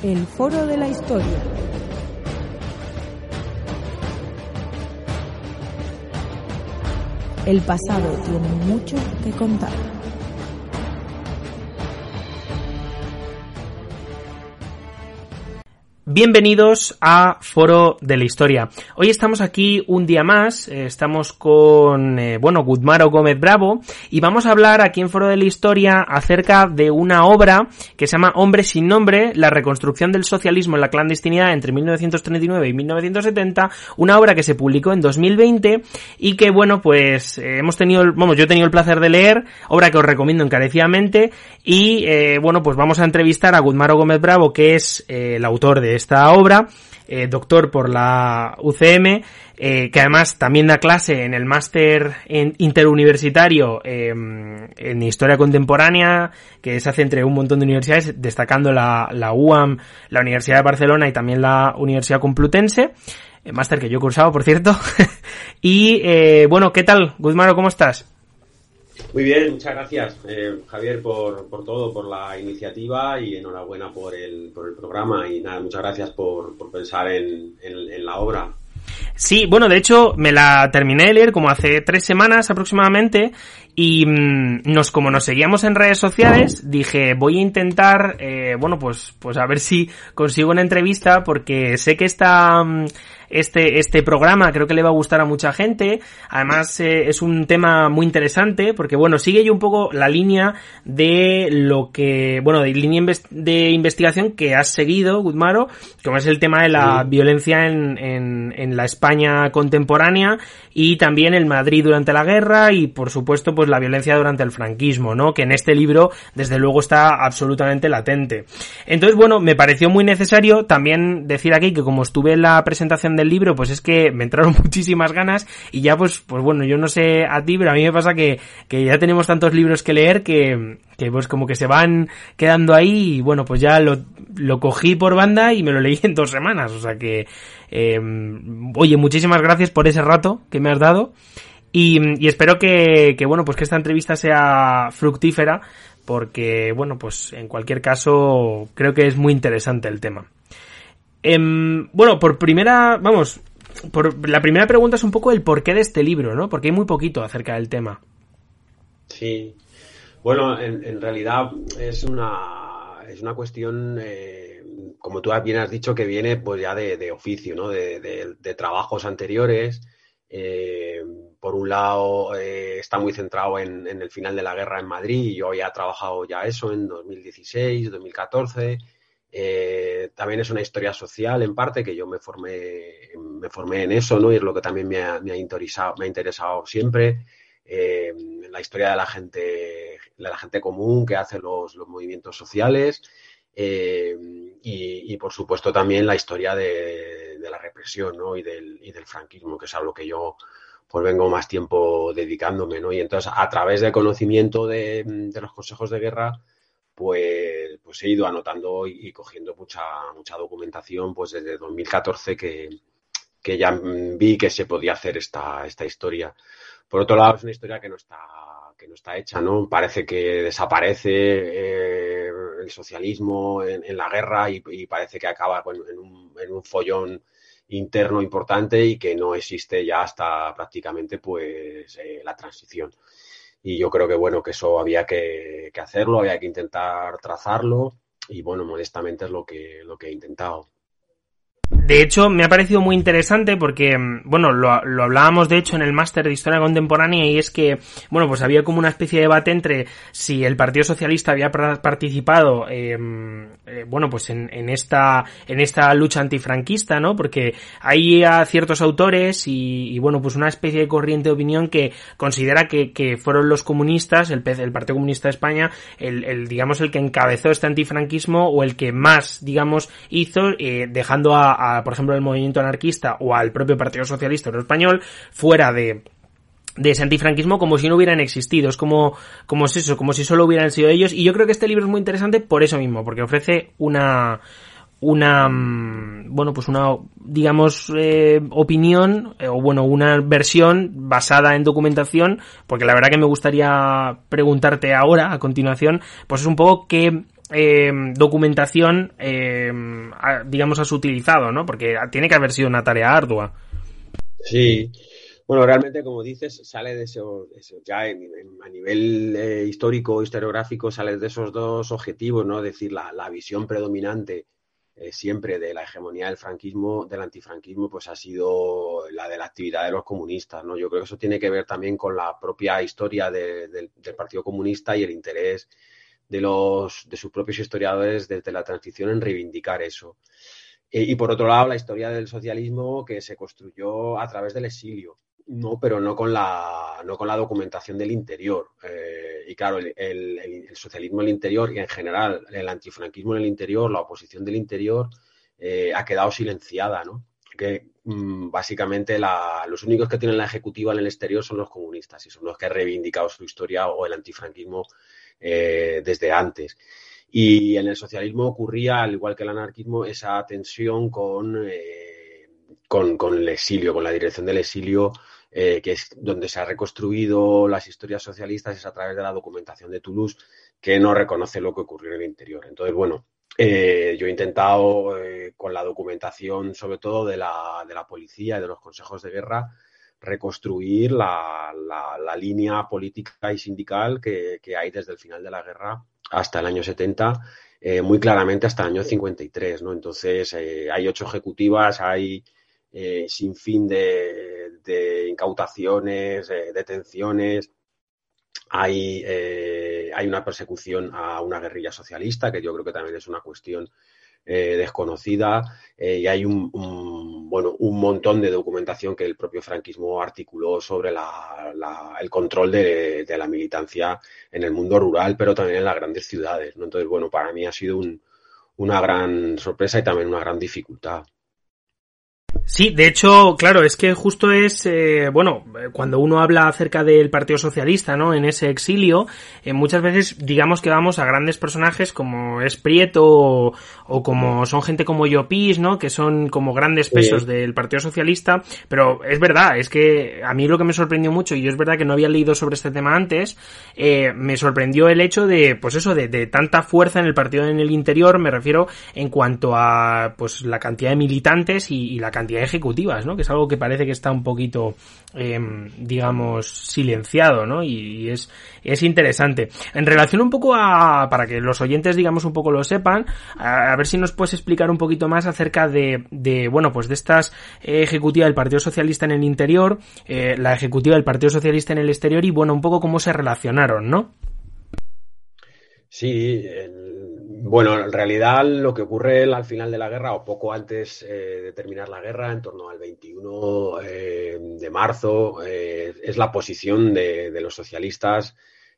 El Foro de la Historia. El pasado tiene mucho que contar. Bienvenidos a Foro de la Historia. Hoy estamos aquí un día más, eh, estamos con, eh, bueno, Guzmaro Gómez Bravo y vamos a hablar aquí en Foro de la Historia acerca de una obra que se llama Hombre sin nombre, la reconstrucción del socialismo en la clandestinidad entre 1939 y 1970, una obra que se publicó en 2020 y que, bueno, pues eh, hemos tenido, vamos, yo he tenido el placer de leer, obra que os recomiendo encarecidamente y, bueno, pues vamos a entrevistar a Guzmaro Gómez Bravo, que es el autor de esta obra, eh, doctor por la UCM, eh, que además también da clase en el máster interuniversitario em, en Historia Contemporánea, que se hace entre un montón de universidades, destacando la, la UAM, la Universidad de Barcelona y también la Universidad Complutense, eh, máster que yo he cursado, por cierto. y bueno, ¿qué tal, Guzmaro? ¿Cómo estás? Muy bien, muchas gracias, eh, Javier, por, por, todo, por la iniciativa y enhorabuena por el, por el programa. Y nada, muchas gracias por, por pensar en, en, la obra. Sí, bueno, de hecho me la terminé de leer como hace tres semanas aproximadamente y mm, nos como nos seguíamos en redes sociales dije voy a intentar eh, bueno pues pues a ver si consigo una entrevista porque sé que está mm, este, este programa, creo que le va a gustar a mucha gente. Además, eh, es un tema muy interesante porque, bueno, sigue yo un poco la línea de lo que, bueno, de línea de investigación que has seguido, Guzmaro, como es el tema de la violencia en, en, en la España contemporánea y también el Madrid durante la guerra y, por supuesto, pues la violencia durante el franquismo, ¿no? Que en este libro, desde luego, está absolutamente latente. Entonces, bueno, me pareció muy necesario también decir aquí que como estuve en la presentación del libro, pues es que me entraron muchísimas ganas y ya pues, pues bueno, yo no sé a ti, pero a mí me pasa que, que ya tenemos tantos libros que leer que, que pues como que se van quedando ahí y bueno, pues ya lo, lo cogí por banda y me lo leí en dos semanas, o sea que, eh, oye, muchísimas gracias por ese rato que me has dado y, y espero que, que, bueno, pues que esta entrevista sea fructífera porque, bueno, pues en cualquier caso creo que es muy interesante el tema. Em, bueno, por primera, vamos, por la primera pregunta es un poco el porqué de este libro, ¿no? Porque hay muy poquito acerca del tema. Sí. Bueno, en, realidad es una, es una cuestión, eh, como tú bien has dicho, que viene pues ya de, oficio, ¿no? De, trabajos anteriores. Eh, por un lado, eh, está muy centrado en, en, el final de la guerra en Madrid. Yo he trabajado ya eso en 2016, 2014 eh, también es una historia social en parte que yo me formé, me formé en eso, ¿no? Y es lo que también me ha, interesado, me ha interesado siempre. Eh, la historia de la gente, de la gente común que hace los, movimientos sociales. Eh, y, por supuesto también la historia de, la represión ¿no? y, del, y del franquismo, que es algo que yo pues vengo más tiempo dedicándome, ¿no? Y entonces, a través del conocimiento de, de los consejos de guerra, pues, pues he ido anotando y, cogiendo mucha, mucha documentación pues desde 2014 que, que ya vi que se podía hacer esta, esta historia. Por otro lado, es una historia que no está, que no está hecha, ¿no? Parece que desaparece eh, el socialismo en, la guerra y, parece que acaba en, un, en, un, follón interno importante y que no existe ya hasta prácticamente pues eh, la transición y yo creo que bueno, que eso había que, hacerlo, había que intentar trazarlo y bueno, modestamente es lo que, lo que he intentado. De hecho, me ha parecido muy interesante porque, mm, bueno, lo, hablábamos de hecho en el máster de Historia Contemporánea y es que, bueno, pues había como una especie de debate entre si el Partido Socialista había participado, em, eh, bueno, pues en, en, esta, en esta lucha antifranquista, ¿no? Porque hay a ciertos autores y, y, bueno, pues una especie de corriente de opinión que considera que, que fueron los comunistas, el, el Partido Comunista de España, el, el, digamos, el que encabezó este antifranquismo o el que más, digamos, hizo, eh, dejando a por ejemplo, el movimiento anarquista o al propio Partido Socialista Español fuera de de ese antifranquismo como si no hubieran existido. Es como, como es eso, como si solo hubieran sido ellos. Y yo creo que este libro es muy interesante por eso mismo, porque ofrece una, una, mm, bueno, pues una, digamos, eh, opinión, eh, o bueno, una versión basada en documentación, porque la verdad que me gustaría preguntarte ahora, a continuación, pues es un poco qué, eh, documentación, eh, digamos, has utilizado, ¿no? Porque tiene que haber sido una tarea ardua. Sí. Bueno, realmente, como dices, sale de eso, ya a nivel eh, histórico, historiográfico, sale de esos dos objetivos, ¿no? Es decir, la, la visión predominante eh, siempre de la hegemonía del franquismo, del antifranquismo, pues ha sido la de la actividad de los comunistas, ¿no? Yo creo que eso tiene que ver también con la propia historia del Partido Comunista y el interés de los de sus propios historiadores desde la transición en reivindicar eso. Eh, y por otro lado, la historia del socialismo que se construyó a través del exilio. No, pero no con la, no con la documentación del interior. Eh, y claro, el, socialismo en el interior y en general el antifranquismo en el interior, la oposición del interior, eh, ha quedado silenciada, ¿no? Que mm, básicamente los únicos que tienen la ejecutiva en el exterior son los comunistas y son los que han reivindicado su historia o el antifranquismo eh, desde antes. Y en el socialismo ocurría, al igual que el anarquismo, esa tensión con, con, con el exilio, con la dirección del exilio eh, que es donde se ha reconstruido las historias socialistas, es a través de la documentación de Toulouse, que no reconoce lo que ocurrió en el interior. Entonces, bueno, eh, yo he intentado, eh, con la documentación, sobre todo de la, de la policía y de los consejos de guerra, reconstruir la, la, línea política y sindical que, que, hay desde el final de la guerra hasta el año 70, muy claramente hasta el año 53. ¿no? Entonces, hay ocho ejecutivas, hay sin fin de, de incautaciones, detenciones. Hay, eh, hay una persecución a una guerrilla socialista, que yo creo que también es una cuestión eh, desconocida, eh, y hay un, bueno, un montón de documentación que el propio franquismo articuló sobre el control de, la militancia en el mundo rural, pero también en las grandes ciudades. Entonces, bueno, para mí ha sido una gran sorpresa y también una gran dificultad. Sí, de hecho, claro, es que justo es, eh, bueno, cuando uno habla acerca del Partido Socialista, ¿no? En ese exilio, eh, muchas veces digamos que vamos a grandes personajes como es Prieto o, como son gente como Llopis, ¿no? Que son como grandes pesos del Partido Socialista, pero es verdad, es que a mí lo que me sorprendió mucho, y yo es verdad que no había leído sobre este tema antes, eh, me sorprendió el hecho de, pues eso, de, de tanta fuerza en el partido en el interior, me refiero en cuanto a, pues la cantidad de militantes y, y la cantidad ejecutivas, ¿no? Que es algo que parece que está un poquito, em, digamos, silenciado, ¿no? Y, es, es interesante. En relación un poco a, para que los oyentes, digamos, un poco lo sepan, a, ver si nos puedes explicar un poquito más acerca de, de bueno, pues de estas eh, ejecutiva del Partido Socialista en el interior, eh, la ejecutiva del Partido Socialista en el exterior y, bueno, un poco cómo se relacionaron, ¿no? Sí, bueno, en realidad lo que ocurre al final de la guerra o poco antes eh, de terminar la guerra, en torno al 21 eh, de marzo, eh, es la posición de, los socialistas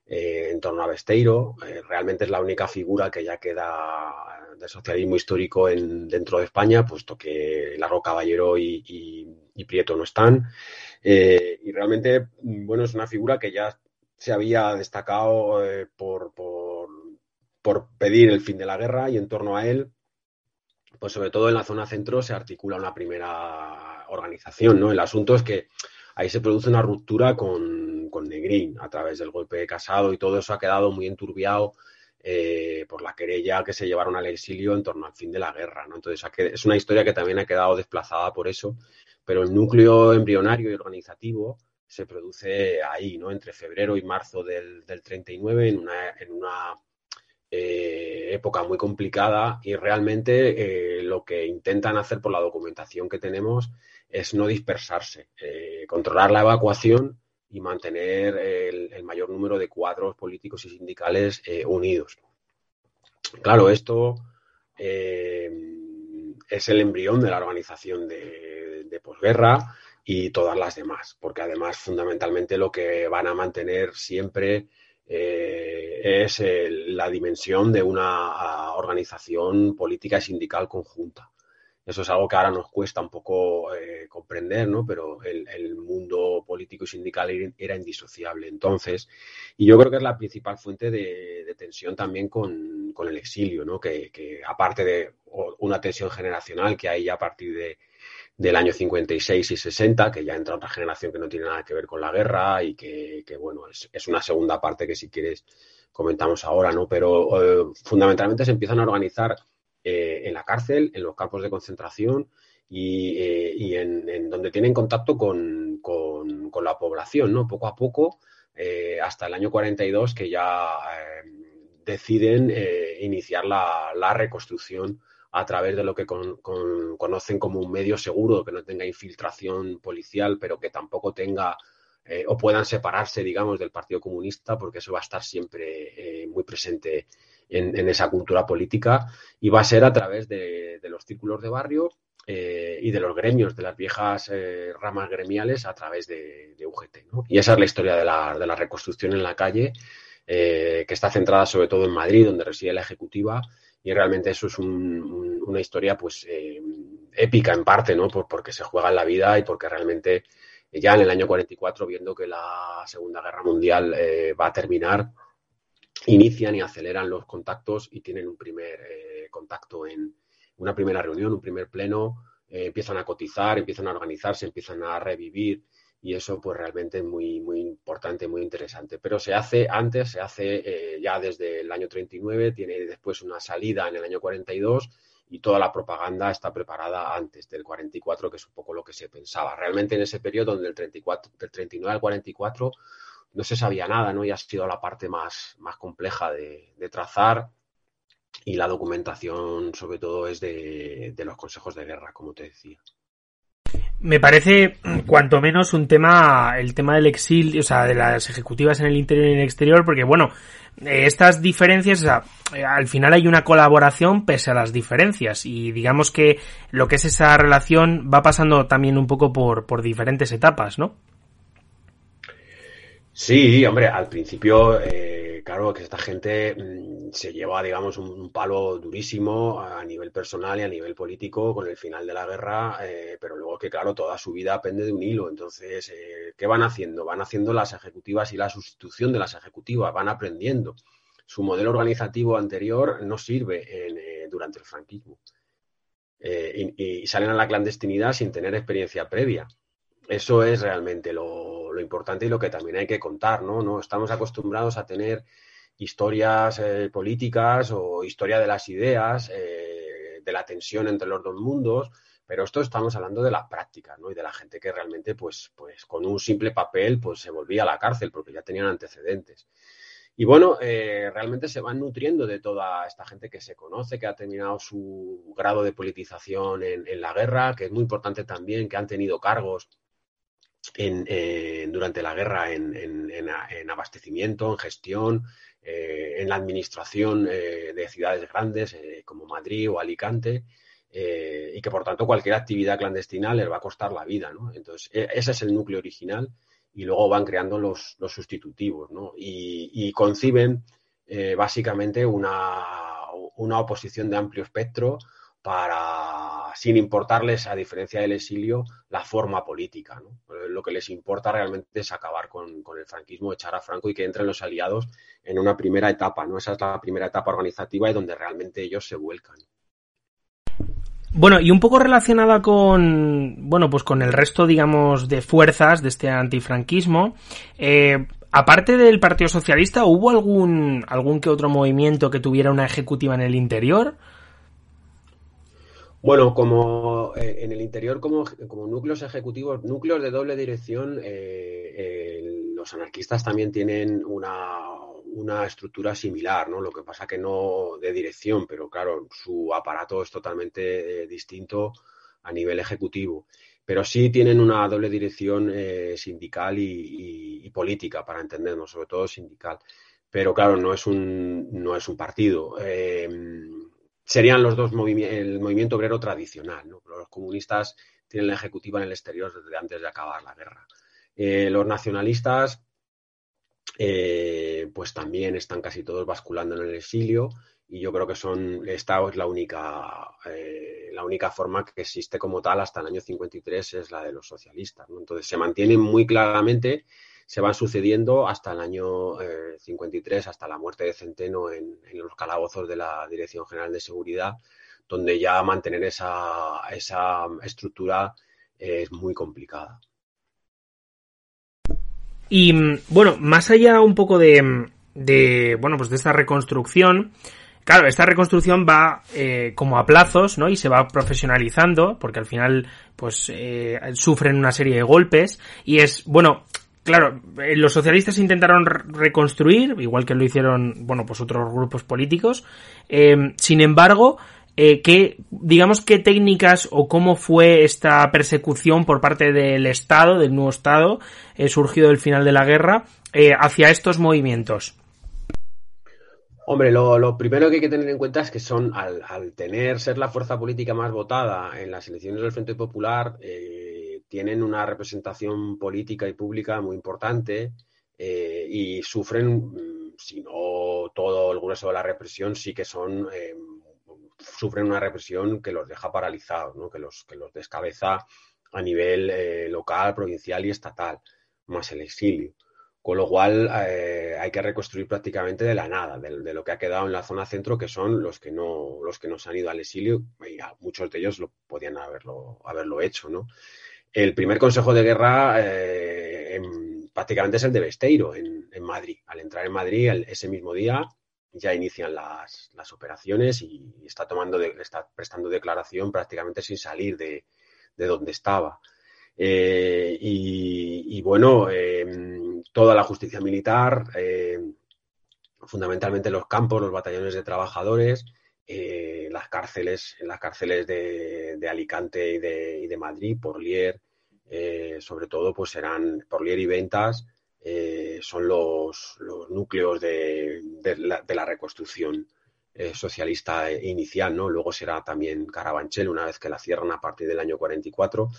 en torno a Besteiro. realmente es la única figura que ya queda del socialismo histórico en, dentro de España, puesto que Largo Caballero y, Prieto no están. y realmente, bueno, es una figura que ya se había destacado por pedir el fin de la guerra y en torno a él, pues sobre todo en la zona centro se articula una primera organización, ¿no? El asunto es que ahí se produce una ruptura con, con Negrín a través del golpe de Casado y todo eso ha quedado muy enturbiado eh, por la querella que se llevaron al exilio en torno al fin de la guerra, ¿no? Entonces es una historia que también ha quedado desplazada por eso, pero el núcleo embrionario y organizativo se produce ahí, ¿no? Entre febrero y marzo del, del 39 en una, en una eh, época muy complicada y realmente eh, lo que intentan hacer por la documentación que tenemos es no dispersarse, eh, controlar la evacuación y mantener el, mayor número de cuadros políticos y sindicales unidos. Claro, esto es el embrión de la organización de, de posguerra y todas las demás, porque además fundamentalmente lo que van a mantener siempre eh, es la dimensión de una ah, organización política y sindical conjunta. Eso es algo que ahora nos cuesta un poco eh, comprender, ¿no? Pero el, mundo político y sindical era indisociable entonces. Y yo creo que es la principal fuente de, tensión también con, el exilio, ¿no? Que, que, aparte de una tensión generacional que hay ya a partir de, del año 56 y 60, que ya entra otra generación que no tiene nada que ver con la guerra y que, bueno, es, una segunda parte que si quieres comentamos ahora, ¿no? Pero fundamentalmente se empiezan a organizar en la cárcel, en los campos de concentración y, en, donde tienen contacto con, con, la población, ¿no? Poco a poco, hasta el año 42, que ya deciden iniciar la reconstrucción a través de lo que conocen como un medio seguro, que no tenga infiltración policial, pero que tampoco tenga eh, o puedan separarse, digamos, del Partido Comunista, porque eso va a estar siempre eh, muy presente en, esa cultura política y va a ser a través de, los círculos de barrio eh, y de los gremios, de las viejas ramas gremiales a través de, UGT. Y esa es la historia de la, de la reconstrucción en la calle, que está centrada sobre todo en Madrid, donde reside la Ejecutiva y realmente eso es una historia pues eh, épica en parte, ¿no? porque se juega en la vida y porque realmente ya en el año 44, viendo que la Segunda Guerra Mundial eh, va a terminar, inician y aceleran los contactos y tienen un primer eh, contacto en una primera reunión, un primer pleno, empiezan a cotizar, empiezan a organizarse, empiezan a revivir y eso pues realmente es muy, muy importante, muy interesante. Pero se hace antes, se hace eh, ya desde el año 39, tiene después una salida en el año 42 y toda la propaganda está preparada antes del 44, que es un poco lo que se pensaba. Realmente en ese periodo, del, 34, del 39 al 44, no se sabía nada, ¿no? Y ha sido la parte más, más compleja de, trazar y la documentación sobre todo es de los consejos de guerra, como te decía me parece cuanto menos un tema, el tema del exilio, o sea, de las ejecutivas en el interior y en el exterior, porque bueno, eh, estas diferencias, o sea, eh, al final hay una colaboración pese a las diferencias y digamos que lo que es esa relación va pasando también un poco por, por diferentes etapas, ¿no? Sí, hombre, al principio eh, claro que esta gente mm, se lleva, digamos, un, palo durísimo a nivel personal y a nivel político con el final de la guerra, eh, pero luego que, claro, toda su vida pende de un hilo. Entonces, eh, ¿qué van haciendo? Van haciendo las ejecutivas y la sustitución de las ejecutivas, van aprendiendo. Su modelo organizativo anterior no sirve eh, durante el franquismo. Y, y, salen a la clandestinidad sin tener experiencia previa. Eso es realmente lo, importante y lo que también hay que contar, ¿no? No estamos acostumbrados a tener historias eh, políticas o historia de las ideas, eh, de la tensión entre los dos mundos, pero esto estamos hablando de la práctica, ¿no? Y de la gente que realmente, pues, pues con un simple papel, pues se volvía a la cárcel porque ya tenían antecedentes. Y bueno, eh, realmente se van nutriendo de toda esta gente que se conoce, que ha terminado su grado de politización en la guerra, que es muy importante también, que han tenido cargos en, durante la guerra en, abastecimiento, en gestión, eh, en la administración eh, de ciudades grandes eh, como Madrid o Alicante. y que por tanto cualquier actividad clandestina les va a costar la vida, ¿no? Entonces, e, ese es el núcleo original y luego van creando los, sustitutivos, ¿no? Y, conciben básicamente una, una oposición de amplio espectro para, sin importarles, a diferencia del exilio, la forma política. ¿no? Lo que les importa realmente es acabar con, el franquismo, echar a Franco y que entren los aliados en una primera etapa. ¿no? Esa es la primera etapa organizativa y donde realmente ellos se vuelcan. Bueno, y un poco relacionada con, bueno, pues con el resto, digamos, de fuerzas de este antifranquismo, eh, aparte del Partido Socialista, ¿hubo algún, algún que otro movimiento que tuviera una ejecutiva en el interior? Bueno, como eh, en el interior, como, como, núcleos ejecutivos, núcleos de doble dirección, eh, los anarquistas también tienen una, una, estructura similar, ¿no? Lo que pasa que no de dirección, pero claro, su aparato es totalmente eh, distinto a nivel ejecutivo. Pero sí tienen una doble dirección sindical y, y, política, para entendernos, sobre todo sindical. Pero claro, no es un, no es un partido serían los dos el movimiento obrero tradicional. Los comunistas tienen la ejecutiva en el exterior desde antes de acabar la guerra. Eh, los nacionalistas, eh, pues también están casi todos basculando en el exilio y yo creo que son esta es la única eh, la única forma que existe como tal hasta el año 53 es la de los socialistas. Entonces se mantienen muy claramente se van sucediendo hasta el año 53, eh, hasta la muerte de Centeno en, los calabozos de la Dirección General de Seguridad, donde ya mantener esa, esa estructura es muy complicada. Y mm, bueno, más allá un poco de, de, bueno, pues de esta reconstrucción, Claro, esta reconstrucción va eh, como a plazos, ¿no? Y se va profesionalizando, porque al final, pues, eh, sufren una serie de golpes. Y es, bueno, claro, eh, los socialistas intentaron reconstruir, igual que lo hicieron, bueno, pues otros grupos políticos. sin embargo, ¿qué, digamos, qué técnicas o cómo fue esta persecución por parte del Estado, del nuevo Estado, surgido del final de la guerra, hacia estos movimientos? Hombre, lo, primero que hay que tener en cuenta es que son, al, tener, ser la fuerza política más votada en las elecciones del Frente Popular, eh, tienen una representación política y pública muy importante eh, y sufren, mm, si no todo el grueso de la represión, sí que son, eh, sufren una represión que los deja paralizados, que, los, que los descabeza a nivel local, provincial y estatal, más el exilio. Con lo cual eh, hay que reconstruir prácticamente de la nada, de, lo que ha quedado en la zona centro, que son los que no, los que no se han ido al exilio, y muchos de ellos lo podían haberlo, haberlo hecho, ¿no? El primer consejo de guerra eh, prácticamente es el de Besteiro, en, Madrid. Al entrar en Madrid ese mismo día ya inician las, operaciones y está tomando, está prestando declaración prácticamente sin salir de, donde estaba. Eh, y, bueno, toda la justicia militar, eh, fundamentalmente los campos, los batallones de trabajadores, eh, las cárceles, en las cárceles de, Alicante y de, y Madrid, Porlier, eh, sobre todo, pues serán Porlier y Ventas, son los, núcleos de, la, reconstrucción socialista inicial, ¿no? Luego será también Carabanchel, una vez que la cierran a partir del año 44.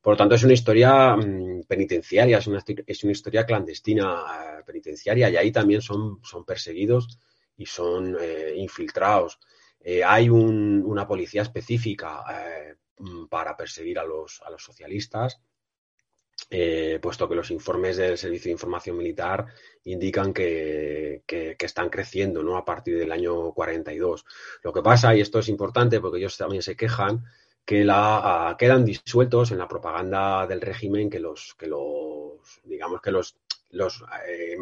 Por lo tanto, es una historia mm, penitenciaria, es una, es una, historia clandestina eh, penitenciaria y ahí también son, son perseguidos y son eh, infiltrados. Eh, hay una policía específica mm, para perseguir a los, a los socialistas, puesto que los informes del Servicio de Información Militar indican que, están creciendo ¿no? a partir del año 42. Lo que pasa, y esto es importante porque ellos también se quejan, que la, ah, quedan disueltos en la propaganda del régimen que los, que los digamos que los, eh,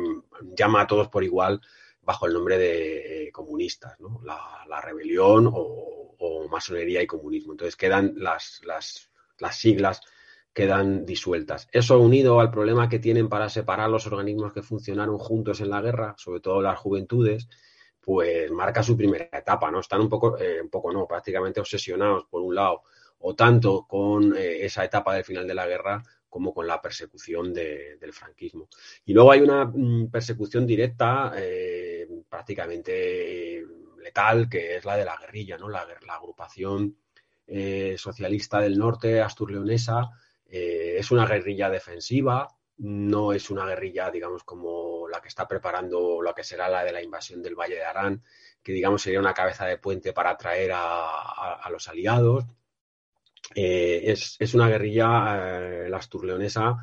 llama a todos por igual bajo el nombre de eh, comunistas, ¿no? la, rebelión o, masonería y comunismo. Entonces quedan las, las, las siglas quedan disueltas. Eso unido al problema que tienen para separar los organismos que funcionaron juntos en la guerra, sobre todo las juventudes, pues marca su primera etapa, ¿no? Están un poco, eh, un poco no, prácticamente obsesionados por un lado o tanto con eh, esa etapa del final de la guerra como con la persecución del franquismo. Y luego hay una mm, persecución directa, prácticamente letal, que es la de la guerrilla, ¿no? La, agrupación eh, socialista del norte, asturleonesa, es una guerrilla defensiva, no es una guerrilla, digamos, como la que está preparando la que será la de la invasión del Valle de Arán, que digamos sería una cabeza de puente para atraer a los aliados. Eh, es, una guerrilla, eh, la asturleonesa,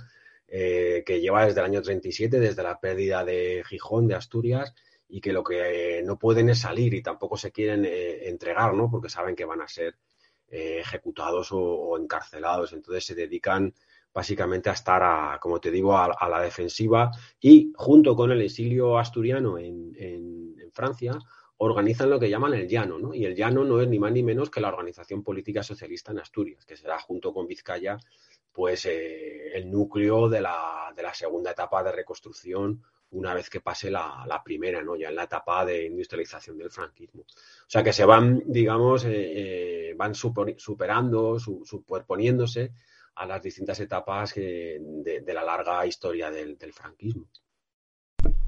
eh, que lleva desde el año 37, desde la pérdida de Gijón, de Asturias, y que lo que no pueden es salir y tampoco se quieren entregar, ¿no? Porque saben que van a ser ejecutados o, encarcelados. Entonces se dedican básicamente a estar, a, como te digo, a, la defensiva y junto con el exilio asturiano en Francia, organizan lo que llaman el Llano, ¿no? Y el Llano no es ni más ni menos que la organización política socialista en Asturias, que será junto con Vizcaya, pues eh, el núcleo de la, de la, segunda etapa de reconstrucción una vez que pase la, la, primera, ¿no? Ya en la etapa de industrialización del franquismo. O sea que se van, digamos, eh, eh, van superando, superponiéndose a las distintas etapas de, la larga historia del, del franquismo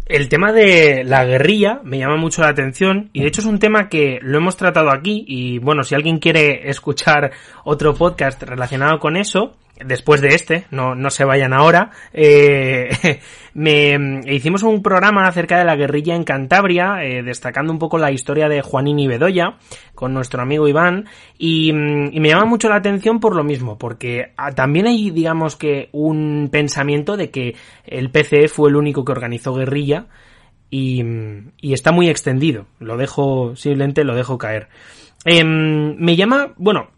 el tema de la guerrilla me llama mucho la atención y de hecho es un tema que lo hemos tratado aquí y bueno, si alguien quiere escuchar otro podcast relacionado con eso, después de este, no, no se vayan ahora, eh, me hicimos un programa acerca de la guerrilla en Cantabria, eh, destacando un poco la historia de Juanín y Bedoya, con nuestro amigo Iván, y, y, me llama mucho la atención por lo mismo, porque ah, también hay, digamos que, un pensamiento de que el PCE fue el único que organizó guerrilla, y, y está muy extendido, lo dejo, simplemente lo dejo caer. Em, me llama, bueno,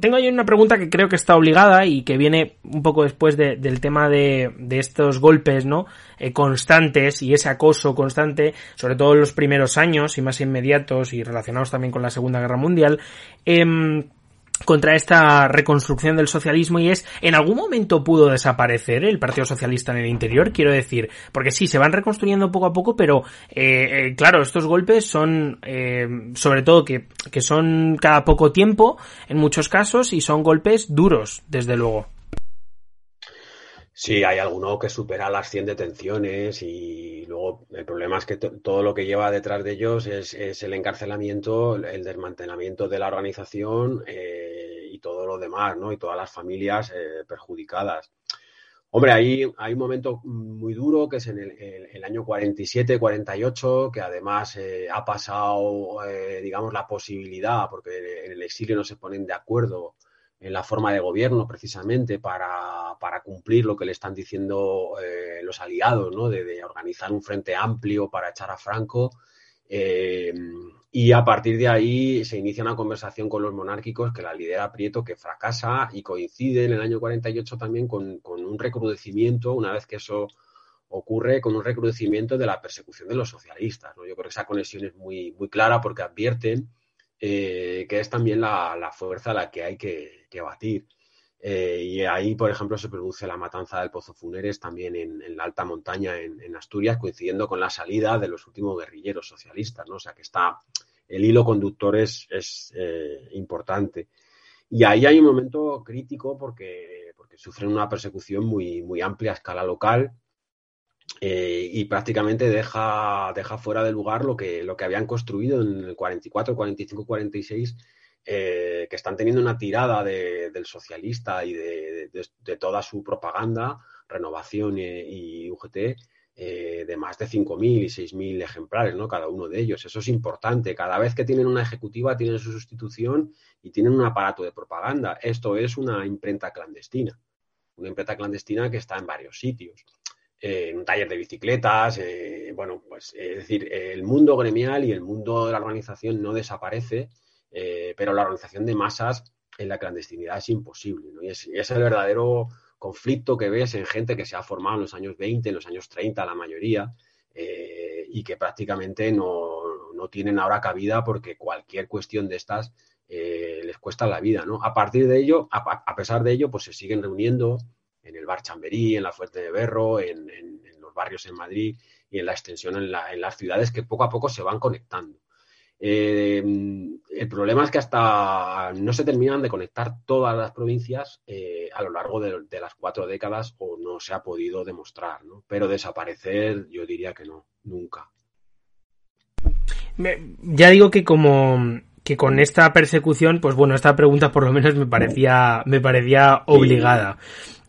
tengo ahí una pregunta que creo que está obligada y que viene un poco después del tema de, estos golpes, ¿no? Eh, constantes y ese acoso constante, sobre todo en los primeros años y más inmediatos y relacionados también con la Segunda Guerra Mundial. Eh, contra esta reconstrucción del socialismo y es, ¿en algún momento pudo desaparecer el Partido Socialista en el interior? Quiero decir, porque sí, se van reconstruyendo poco a poco, pero eh, eh, claro, estos golpes son, eh, sobre todo, que, que son cada poco tiempo, en muchos casos, y son golpes duros, desde luego. Sí, hay alguno que supera las 100 detenciones y luego el problema es que todo lo que lleva detrás de ellos es, el encarcelamiento, el desmantelamiento de la organización eh, y todo lo demás, ¿no? Y todas las familias eh, perjudicadas. Hombre, hay, hay un momento muy duro que es en el, año 47, 48, que además eh, ha pasado, digamos, la posibilidad, porque en el exilio no se ponen de acuerdo la forma de gobierno precisamente para, para cumplir lo que le están diciendo eh, los aliados, ¿no? De, organizar un frente amplio para echar a Franco. Eh, y a partir de ahí se inicia una conversación con los monárquicos que la lidera Prieto, que fracasa y coincide en el año 48 también con, con un recrudecimiento, una vez que eso ocurre, con un recrudecimiento de la persecución de los socialistas. ¿no? Yo creo que esa conexión es muy, muy clara porque advierten eh, que es también la, fuerza a la que hay que, batir. Eh, y ahí, por ejemplo, se produce la matanza del Pozo Funeres también en, la alta montaña en, Asturias, coincidiendo con la salida de los últimos guerrilleros socialistas, ¿no? O sea que está, el hilo conductor es, eh, importante. Y ahí hay un momento crítico porque, porque sufren una persecución muy, muy amplia a escala local eh, y prácticamente deja, deja fuera de lugar lo que, lo que habían construido en el 44, 45, 46, que están teniendo una tirada del socialista y de, toda su propaganda, renovación y, UGT, eh, de más de 5.000 y 6.000 ejemplares, ¿no? Cada uno de ellos. Eso es importante. Cada vez que tienen una ejecutiva, tienen su sustitución y tienen un aparato de propaganda. Esto es una imprenta clandestina. Una imprenta clandestina que está en varios sitios en un taller de bicicletas, eh, bueno, pues es decir, el mundo gremial y el mundo de la organización no desaparece, eh, pero la organización de masas en la clandestinidad es imposible, ¿no? Y es, el verdadero conflicto que ves en gente que se ha formado en los años 20, en los años 30, la mayoría, eh, y que prácticamente no, no, tienen ahora cabida porque cualquier cuestión de estas les cuesta la vida, ¿no? A partir de ello, a, a pesar de ello, pues se siguen reuniendo, en el bar Chamberí, en la Fuerte de Berro, en, los barrios en Madrid y en la extensión en, las ciudades que poco a poco se van conectando. Eh, el problema es que hasta no se terminan de conectar todas las provincias eh, a lo largo de, las cuatro décadas o no se ha podido demostrar, ¿no? Pero desaparecer yo diría que no, nunca. Ya digo que como que con esta persecución, pues bueno, esta pregunta por lo menos me parecía, me parecía obligada.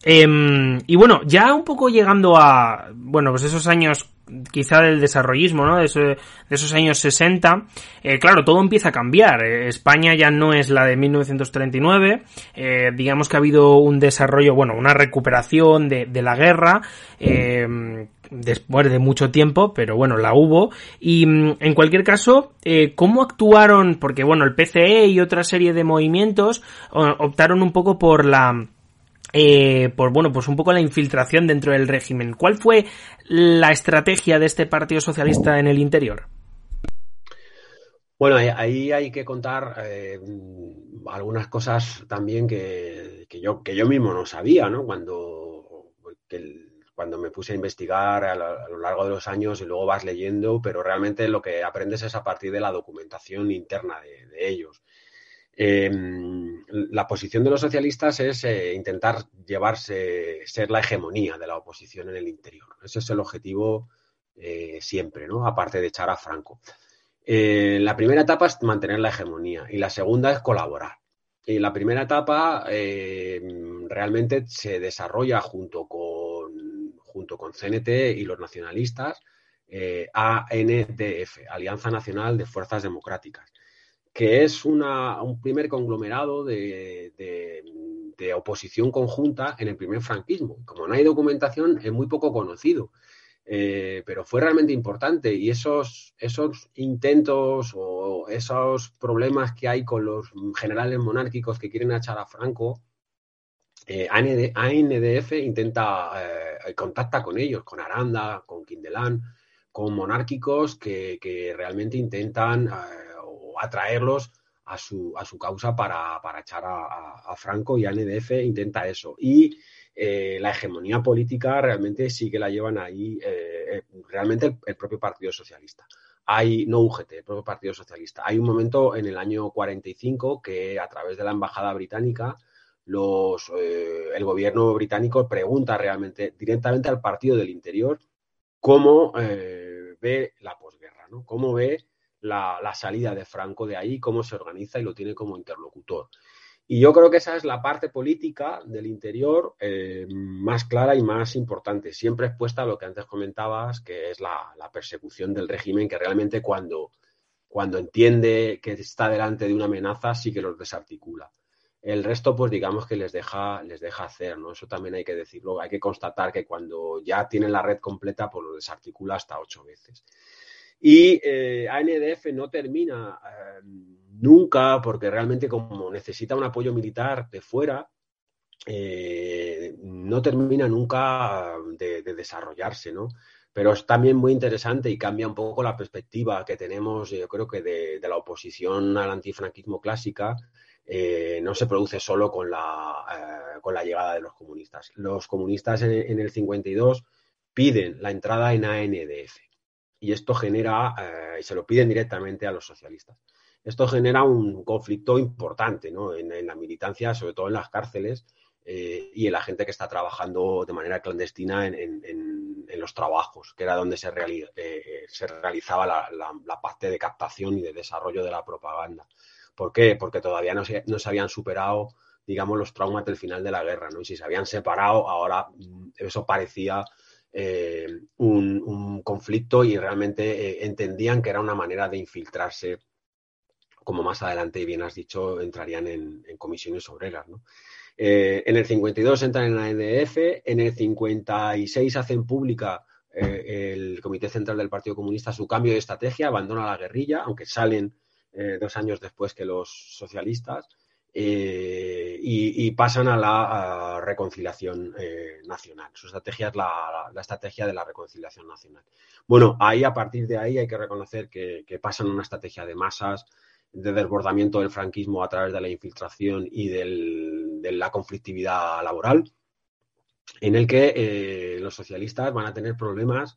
Em, y bueno, ya un poco llegando a, bueno, pues esos años quizá del desarrollismo, ¿no? De, esos años 60, eh, claro, todo empieza a cambiar. Eh, España ya no es la de 1939, eh, digamos que ha habido un desarrollo, bueno, una recuperación de, de la guerra, em, después de mucho tiempo, pero bueno, la hubo. Y mm, en cualquier caso, ¿cómo actuaron? Porque bueno, el PCE y otra serie de movimientos optaron un poco por la eh, por bueno, pues un poco la infiltración dentro del régimen. ¿Cuál fue la estrategia de este Partido Socialista en el interior? Bueno, ahí hay que contar eh, algunas cosas también que, yo, que yo mismo no sabía, ¿no? Cuando, cuando me puse a investigar a lo, largo de los años y luego vas leyendo, pero realmente lo que aprendes es a partir de la documentación interna de ellos. Em, la posición de los socialistas es eh, intentar llevarse, ser la hegemonía de la oposición en el interior. Ese es el objetivo eh, siempre, ¿no? Aparte de echar a Franco. Eh, la primera etapa es mantener la hegemonía y la segunda es colaborar. Y la primera etapa realmente se desarrolla junto con, junto con CNT y los nacionalistas, ANDF, Alianza Nacional de Fuerzas Democráticas que es un primer conglomerado de, oposición conjunta en el primer franquismo. Como no hay documentación, es muy poco conocido. eh, pero fue realmente importante y esos, esos intentos o esos problemas que hay con los generales monárquicos que quieren echar a Franco, eh, ANDF intenta, eh, contacta con ellos, con Aranda, con Quindelán, con monárquicos que, realmente intentan eh, atraerlos a su, a su causa para, echar a, Franco y ANDF intenta eso. Y eh, la hegemonía política realmente sí que la llevan ahí eh, realmente el, propio Partido Socialista. Hay, no UGT, el propio Partido Socialista. Hay un momento en el año 45 que a través de la Embajada Británica los, el gobierno británico pregunta realmente directamente al Partido del Interior cómo ve la posguerra, ¿no? cómo ve la, la, salida de Franco de ahí, cómo se organiza y lo tiene como interlocutor. Y yo creo que esa es la parte política del interior eh, más clara y más importante, siempre expuesta a lo que antes comentabas, que es la, persecución del régimen, que realmente cuando, cuando entiende que está delante de una amenaza, sí que los desarticula. El resto, pues digamos que les deja, les deja hacer, ¿no? Eso también hay que decirlo. Hay que constatar que cuando ya tienen la red completa, pues lo desarticula hasta ocho veces. Y eh, ANDF no termina eh, nunca, porque realmente como necesita un apoyo militar de fuera, eh, no termina nunca de, desarrollarse, ¿no? Pero es también muy interesante y cambia un poco la perspectiva que tenemos, yo creo que de, la oposición al antifranquismo clásica, eh, no se produce solo con la, eh, con la llegada de los comunistas. Los comunistas en, en, el 52 piden la entrada en ANDF y esto genera, y se lo piden directamente a los socialistas esto genera un conflicto importante ¿no? en, la militancia, sobre todo en las cárceles eh, y en la gente que está trabajando de manera clandestina en, los trabajos, que era donde se, eh, se realizaba la, parte de captación y de desarrollo de la propaganda. ¿Por qué? Porque todavía no se, no se habían superado, digamos, los traumas del final de la guerra, ¿no? Y si se habían separado, ahora mm, eso parecía eh, un, un, conflicto y realmente entendían que era una manera de infiltrarse como más adelante, bien has dicho, entrarían en, comisiones obreras. Eh, en el 52 entran en la NDF, en el 56 hacen pública eh, el Comité Central del Partido Comunista su cambio de estrategia, abandona la guerrilla, aunque salen eh, dos años después que los socialistas, y, pasan a la reconciliación nacional. Su estrategia es la, estrategia de la reconciliación nacional. Bueno, ahí a partir de ahí hay que reconocer que, pasan una estrategia de masas, de desbordamiento del franquismo a través de la infiltración y de la conflictividad laboral, en el que eh, los socialistas van a tener problemas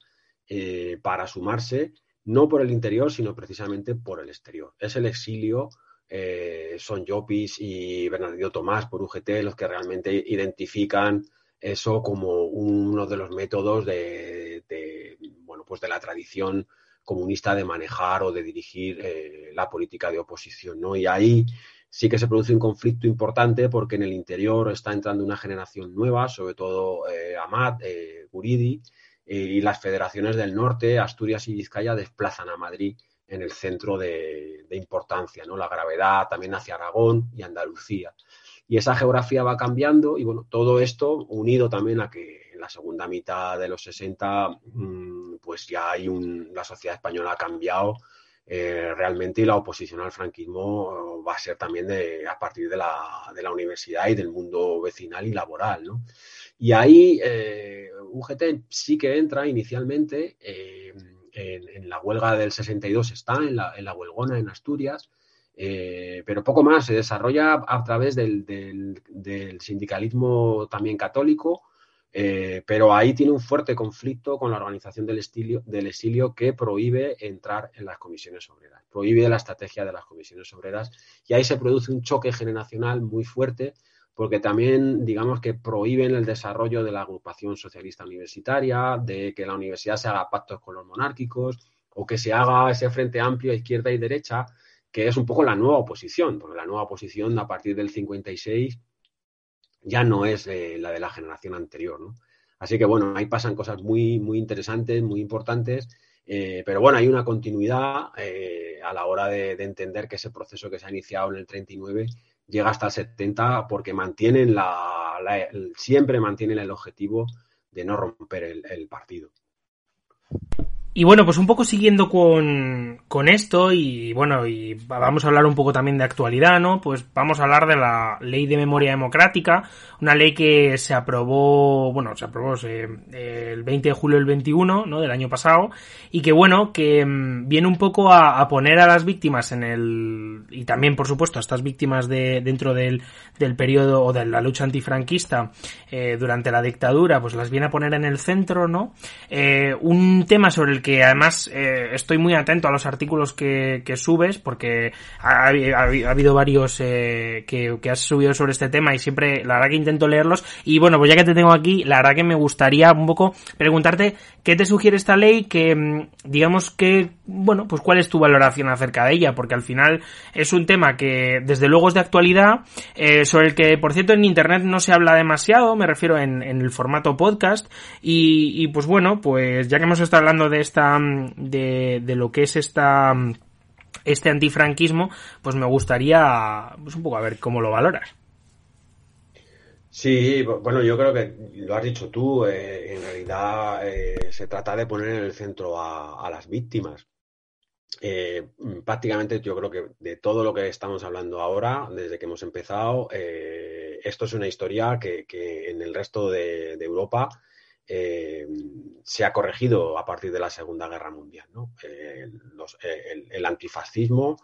eh, para sumarse, no por el interior, sino precisamente por el exterior. Es el exilio, eh, son Llopis y Bernardino Tomás por UGT los que realmente identifican eso como uno de los métodos de, bueno, pues de la tradición comunista de manejar o de dirigir eh, la política de oposición, ¿no? Y ahí sí que se produce un conflicto importante porque en el interior está entrando una generación nueva, sobre todo eh, eh, Guridi, y las federaciones del norte, Asturias y Vizcaya, desplazan a Madrid en el centro de, de, importancia, ¿no? La gravedad también hacia Aragón y Andalucía. Y esa geografía va cambiando y bueno, todo esto unido también a que en la segunda mitad de los 60 mm, pues ya hay un, la sociedad española ha cambiado eh, realmente y la oposición al franquismo va a ser también de, a partir de la, de la universidad y del mundo vecinal y laboral. ¿no? Y ahí eh, UGT sí que entra inicialmente eh, en, la huelga del 62, está en la, en la huelgona en Asturias, eh, pero poco más, se desarrolla a través del, sindicalismo también católico, eh, pero ahí tiene un fuerte conflicto con la organización del, del exilio que prohíbe entrar en las comisiones obreras, prohíbe la estrategia de las comisiones obreras y ahí se produce un choque generacional muy fuerte porque también digamos que prohíben el desarrollo de la agrupación socialista universitaria, de que la universidad se haga pactos con los monárquicos o que se haga ese frente amplio izquierda y derecha que es un poco la nueva oposición, porque la nueva oposición a partir del 56 ya no es eh, la de la generación anterior, ¿no? Así que bueno, ahí pasan cosas muy, muy interesantes, muy importantes, eh, pero bueno, hay una continuidad eh, a la hora de, entender que ese proceso que se ha iniciado en el 39 llega hasta el 70 porque mantienen la, siempre mantienen el objetivo de no romper el partido. Y bueno, pues un poco siguiendo con, con, esto y bueno, y vamos a hablar un poco también de actualidad, ¿no? Pues vamos a hablar de la Ley de Memoria Democrática, una ley que se aprobó, bueno, se aprobó el 20 de julio del 21, ¿no? Del año pasado y que bueno, que mm, viene un poco a, poner a las víctimas en el, y también por supuesto a estas víctimas de, dentro del, del periodo o de la lucha antifranquista eh, durante la dictadura, pues las viene a poner en el centro, ¿no? Eh, un tema sobre el que además eh, estoy muy atento a los artículos que, que subes porque ha, habido varios eh, que, que, has subido sobre este tema y siempre la verdad que intento leerlos. Y bueno pues ya que te tengo aquí la verdad que me gustaría un poco preguntarte qué te sugiere esta ley que mm, digamos que bueno pues cuál es tu valoración acerca de ella porque al final es un tema que desde luego es de actualidad eh, sobre el que por cierto en internet no se habla demasiado me refiero en, en el formato podcast y, pues bueno pues ya que hemos estado hablando de esta de, lo que es esta este antifranquismo, pues me gustaría pues un poco a ver cómo lo valoras. Sí, bueno, yo creo que lo has dicho tú, eh, en realidad eh, se trata de poner en el centro a, las víctimas. Eh, prácticamente yo creo que de todo lo que estamos hablando ahora, desde que hemos empezado, esto es una historia que, en el resto de Europa eh, se ha corregido a partir de la Segunda Guerra Mundial. Eh, eh, el, antifascismo,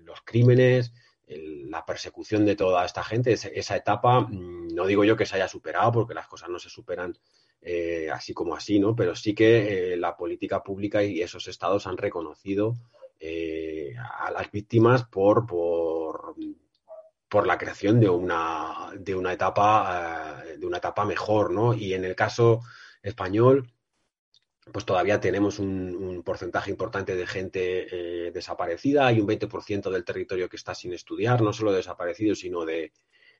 los crímenes, la persecución de toda esta gente, esa, etapa, mm, no digo yo que se haya superado, porque las cosas no se superan así como así, ¿no? pero sí que la política pública y esos estados han reconocido a las víctimas por, por por la creación de una, de una etapa, eh, de una etapa mejor, ¿no? Y en el caso español, pues todavía tenemos un, porcentaje importante de gente eh, desaparecida, hay un 20% del territorio que está sin estudiar, no solo desaparecido, sino de,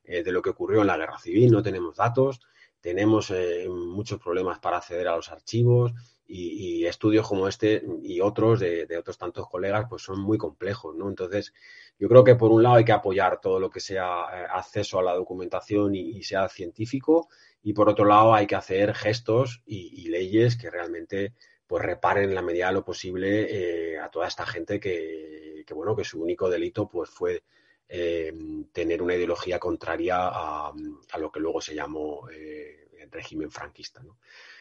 eh, de, lo que ocurrió en la guerra civil, no tenemos datos, tenemos muchos problemas para acceder a los archivos, y, estudios como este y otros de, otros tantos colegas pues son muy complejos, ¿no? Entonces, yo creo que por un lado hay que apoyar todo lo que sea eh, acceso a la documentación y, sea científico y por otro lado hay que hacer gestos y, leyes que realmente pues reparen en la medida de lo posible eh, a toda esta gente que, bueno, que su único delito pues fue eh, tener una ideología contraria a, lo que luego se llamó el régimen franquista, ¿no?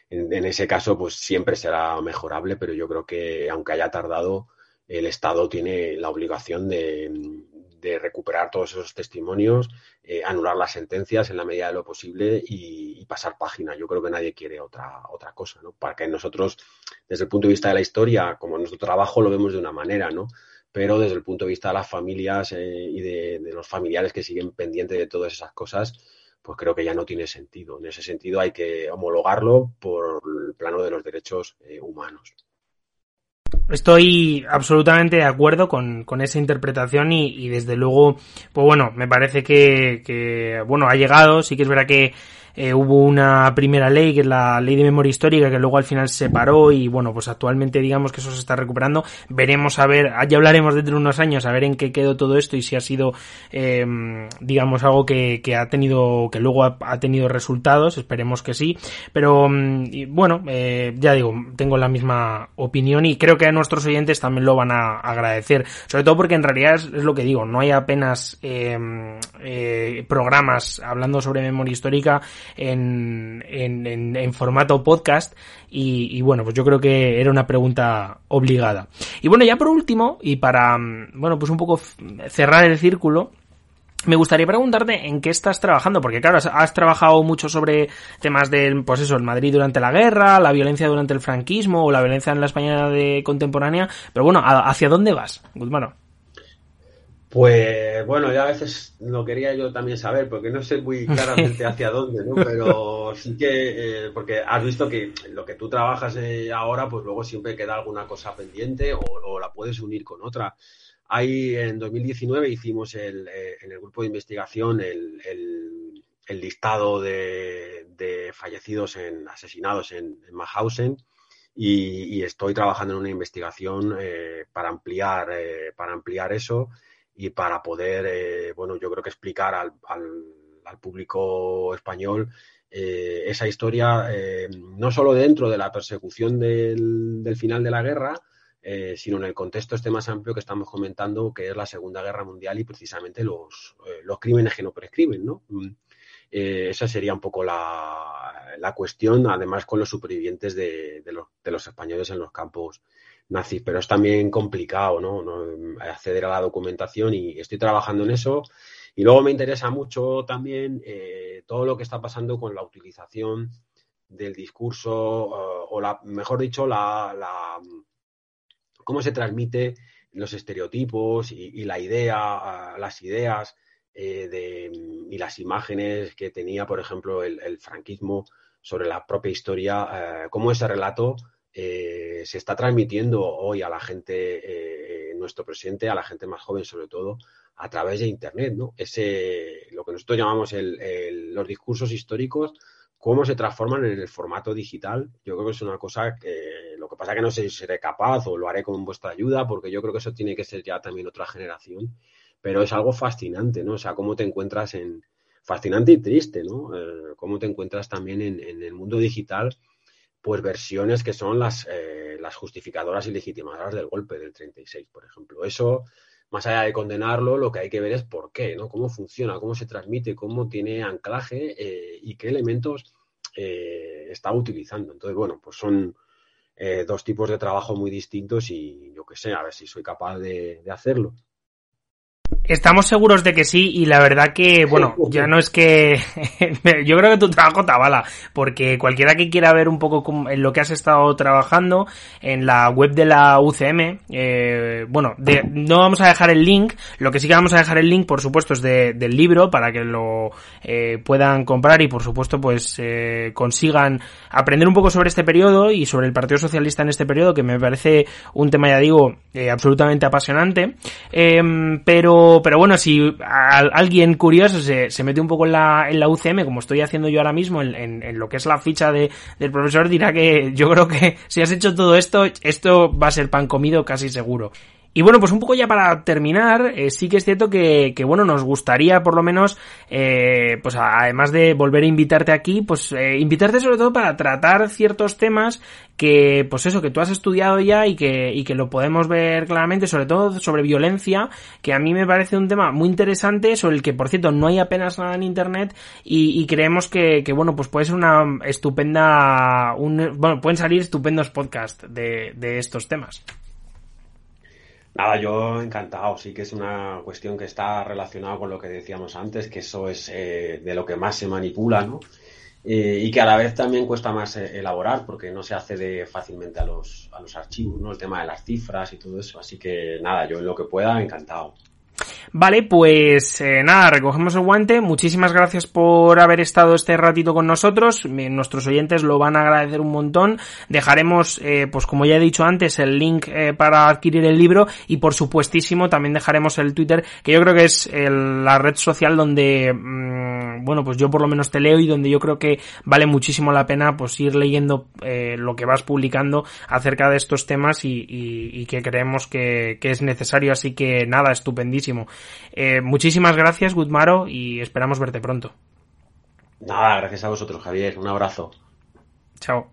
en, ese caso, pues siempre será mejorable, pero yo creo que aunque haya tardado, el Estado tiene la obligación de, recuperar todos esos testimonios, eh, anular las sentencias en la medida de lo posible y, pasar página. Yo creo que nadie quiere otra, otra cosa, ¿no? Para que nosotros, desde el punto de vista de la historia, como nuestro trabajo lo vemos de una manera, ¿no? Pero desde el punto de vista de las familias eh, y de, los familiares que siguen pendientes de todas esas cosas, pues creo que ya no tiene sentido. En ese sentido hay que homologarlo por el plano de los derechos eh, humanos. Estoy absolutamente de acuerdo con, con esa interpretación y, y, desde luego, pues bueno, me parece que, que, bueno, ha llegado, sí que es verdad que eh, hubo una primera ley, que es la ley de memoria histórica, que luego al final se paró y bueno, pues actualmente digamos que eso se está recuperando. Veremos a ver, ya hablaremos dentro de unos años a ver en qué quedó todo esto y si ha sido, eh, digamos, algo que, que, ha tenido, que luego ha, tenido resultados, esperemos que sí. Pero mm, bueno, eh, ya digo, tengo la misma opinión y creo que a nuestros oyentes también lo van a agradecer. Sobre todo porque en realidad es, es lo que digo, no hay apenas eh, eh, programas hablando sobre memoria histórica en, en, en, formato podcast y, y, bueno, pues yo creo que era una pregunta obligada. Y bueno, ya por último, y para, mm, bueno, pues un poco cerrar el círculo, me gustaría preguntarte en qué estás trabajando, porque claro, has, trabajado mucho sobre temas del, pues eso, el Madrid durante la guerra, la violencia durante el franquismo o la violencia en la España de contemporánea, pero bueno, ¿hacia dónde vas, Guzmano? Pues bueno, ya a veces lo quería yo también saber, porque no sé muy claramente hacia dónde, ¿no? Pero sí que, eh, porque has visto que lo que tú trabajas eh, ahora, pues luego siempre queda alguna cosa pendiente o, la puedes unir con otra. Ahí en 2019 hicimos el, eh, en el grupo de investigación el, el, listado de, de, fallecidos en asesinados en, en Mahausen y, y, estoy trabajando en una investigación para ampliar para ampliar eso y para poder, eh, bueno, yo creo que explicar al, al, público español esa historia, no solo dentro de la persecución del, final de la guerra, sino en el contexto este más amplio que estamos comentando, que es la Segunda Guerra Mundial y precisamente los, los crímenes que no prescriben, ¿no? Mm, esa sería un poco la, la, cuestión, además con los supervivientes de, los, de, los, españoles en los campos nazis. Pero es también complicado, ¿no? ¿no? Acceder a la documentación y estoy trabajando en eso. Y luego me interesa mucho también eh, todo lo que está pasando con la utilización del discurso, uh, o la, mejor dicho, la, la, cómo se transmite los estereotipos y, la idea, las ideas eh, de, y las imágenes que tenía, por ejemplo, el, franquismo sobre la propia historia, cómo ese relato eh, se está transmitiendo hoy a la gente, eh, nuestro presente, a la gente más joven sobre todo, a través de Internet, ¿no? Ese, lo que nosotros llamamos el, los discursos históricos, cómo se transforman en el formato digital. Yo creo que es una cosa que lo que pasa es que no sé si seré capaz o lo haré con vuestra ayuda, porque yo creo que eso tiene que ser ya también otra generación, pero es algo fascinante, ¿no? O sea, cómo te encuentras en, fascinante y triste, ¿no? Eh, cómo te encuentras también en, el mundo digital, pues versiones que son las, eh, las justificadoras y legitimadoras del golpe del 36, por ejemplo. Eso más allá de condenarlo, lo que hay que ver es por qué, ¿no? Cómo funciona, cómo se transmite, cómo tiene anclaje eh, y qué elementos eh, está utilizando. Entonces, bueno, pues son eh, dos tipos de trabajo muy distintos y yo qué sé, a ver si soy capaz de, de hacerlo. Estamos seguros de que sí y la verdad que, bueno, ya no es que... yo creo que tu trabajo te avala, porque cualquiera que quiera ver un poco en lo que has estado trabajando en la web de la UCM, eh, bueno, de, no vamos a dejar el link, lo que sí que vamos a dejar el link, por supuesto, es de, del libro para que lo eh, puedan comprar y, por supuesto, pues eh, consigan aprender un poco sobre este periodo y sobre el Partido Socialista en este periodo, que me parece un tema, ya digo, eh, absolutamente apasionante, em, pero bueno, si alguien curioso se, mete un poco en la, en la UCM, como estoy haciendo yo ahora mismo, en, en, en, lo que es la ficha de, del profesor, dirá que yo creo que si has hecho todo esto, esto va a ser pan comido casi seguro. Y bueno, pues un poco ya para terminar, eh, sí que es cierto que, que, bueno, nos gustaría por lo menos, eh, pues además de volver a invitarte aquí, pues eh, invitarte sobre todo para tratar ciertos temas que, pues eso, que tú has estudiado ya y que, y que lo podemos ver claramente, sobre todo sobre violencia, que a mí me parece un tema muy interesante, sobre el que, por cierto, no hay apenas nada en internet y, y creemos que, que, bueno, pues puede ser una estupenda, un, bueno, pueden salir estupendos podcasts de, de estos temas. Nada, yo encantado. Sí que es una cuestión que está relacionada con lo que decíamos antes, que eso es eh, de lo que más se manipula, ¿no? Eh, y que a la vez también cuesta más eh, elaborar porque no se accede fácilmente a los, a los archivos, ¿no? El tema de las cifras y todo eso. Así que nada, yo en lo que pueda, encantado. Vale, pues eh, nada, recogemos el guante. Muchísimas gracias por haber estado este ratito con nosotros. Nuestros oyentes lo van a agradecer un montón. Dejaremos, eh, pues como ya he dicho antes, el link eh, para adquirir el libro y por supuestísimo también dejaremos el Twitter, que yo creo que es la red social donde, mmm, bueno, pues yo por lo menos te leo y donde yo creo que vale muchísimo la pena pues ir leyendo eh, lo que vas publicando acerca de estos temas y, y, y que creemos que, que es necesario. Así que nada, estupendísimo. Eh, muchísimas gracias, Gutmaro, y esperamos verte pronto. Nada, gracias a vosotros, Javier. Un abrazo. Chao.